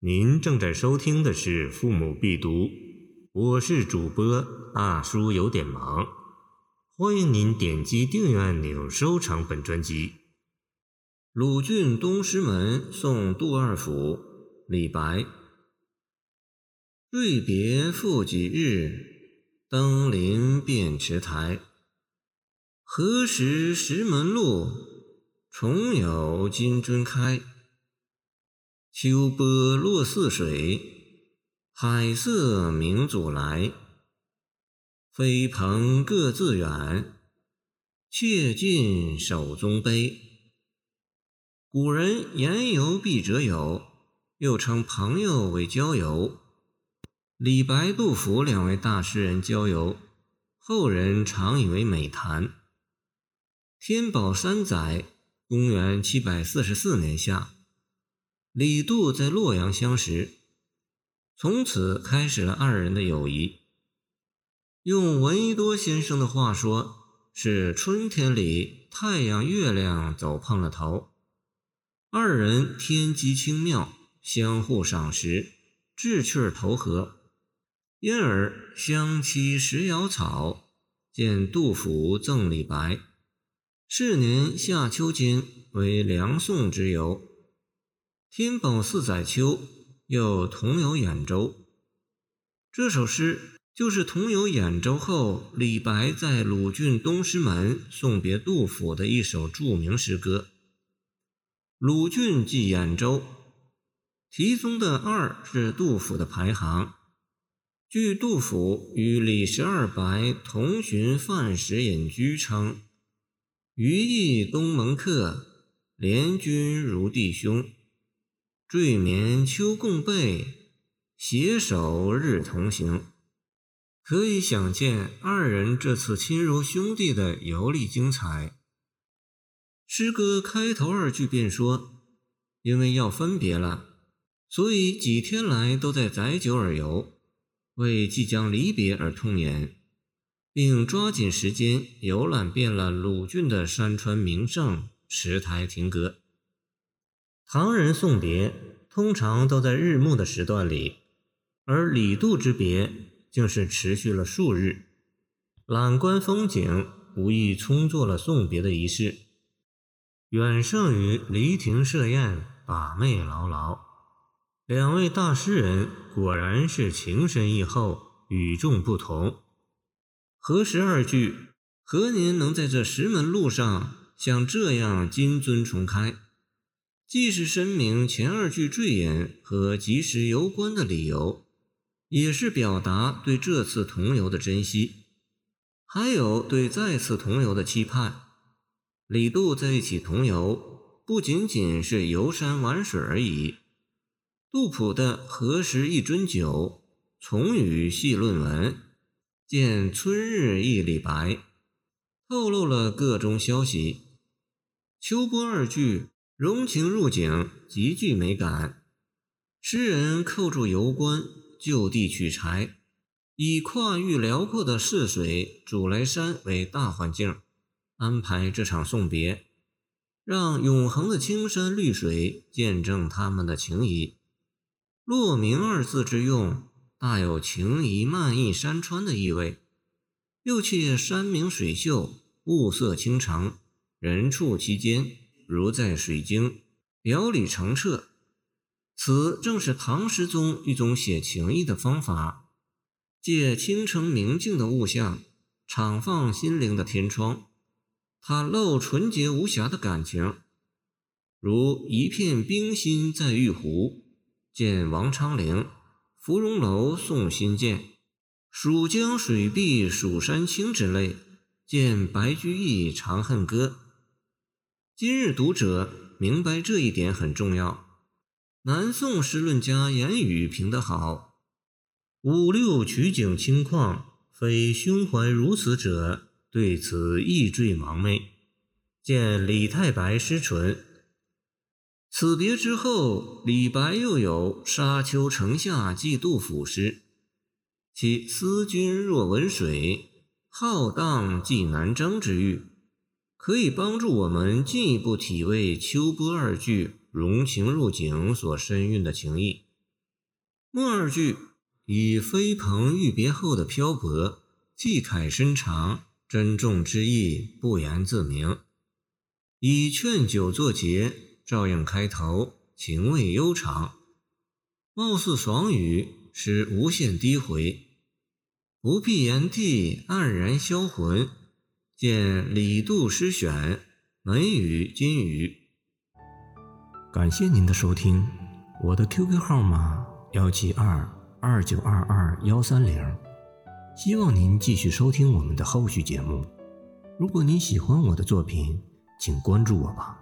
您正在收听的是《父母必读》，我是主播大叔，有点忙。欢迎您点击订阅按钮，收藏本专辑。鲁郡东师门送杜二府，李白。瑞别复几日，登临便池台。何时石门路，重有金樽开。秋波落泗水，海色明祖来。飞蓬各自远，却尽手中杯。古人言游必者友，又称朋友为交游。李白、杜甫两位大诗人交游，后人常以为美谈。天宝三载（公元744年夏）。李杜在洛阳相识，从此开始了二人的友谊。用闻一多先生的话说，是春天里太阳、月亮走碰了头，二人天机清妙，相互赏识，志趣投合，因而相期时瑶草，见杜甫赠李白。是年夏秋间为梁宋之游。天宝四载秋，又同游兖州。这首诗就是同游兖州后，李白在鲁郡东师门送别杜甫的一首著名诗歌。鲁郡即兖州，题中的二是杜甫的排行。据杜甫与李十二白同寻范时隐居称：“余亦东门客，怜君如弟兄。”坠眠秋共被，携手日同行。可以想见二人这次亲如兄弟的游历精彩。诗歌开头二句便说：“因为要分别了，所以几天来都在载酒而游，为即将离别而痛饮，并抓紧时间游览遍了鲁郡的山川名胜、池台亭阁。”唐人送别通常都在日暮的时段里，而李杜之别竟是持续了数日。览观风景，无意充作了送别的仪式，远胜于离亭设宴、把妹牢牢。两位大诗人果然是情深意厚，与众不同。何时二句？何年能在这石门路上像这样金樽重开？既是申明前二句坠引和及时游观的理由，也是表达对这次同游的珍惜，还有对再次同游的期盼。李杜在一起同游，不仅仅是游山玩水而已。杜甫的“何时一樽酒，重与细论文，见春日忆李白”，透露了个中消息。秋波二句。融情入景，极具美感。诗人扣住游观，就地取材，以跨域辽阔的泗水、主来山为大环境，安排这场送别，让永恒的青山绿水见证他们的情谊。落明二字之用，大有情谊漫溢山川的意味。又且山明水秀，物色清澄，人处其间。如在水晶，表里澄澈。此正是唐诗中一种写情意的方法，借清澄明净的物象，敞放心灵的天窗，袒露纯洁无瑕的感情。如一片冰心在玉壶，见王昌龄芙蓉楼送辛渐，蜀江水碧蜀山青之类，见白居易长恨歌。今日读者明白这一点很重要。南宋诗论家严语评得好：“五六曲景清旷，非胸怀如此者，对此亦坠盲昧。”见李太白诗存。此别之后，李白又有“沙丘城下寄杜甫”诗，其思君若闻水，浩荡寄南征之欲。可以帮助我们进一步体味秋波二句融情入景所深蕴的情意。末二句以飞蓬欲别后的漂泊，寄慨深长，珍重之意不言自明。以劝酒作结，照样开头，情味悠长，貌似爽语，实无限低回。不必言地，黯然销魂。见李杜诗选，文语金语。感谢您的收听，我的 QQ 号码幺七二二九二二幺三零，希望您继续收听我们的后续节目。如果您喜欢我的作品，请关注我吧。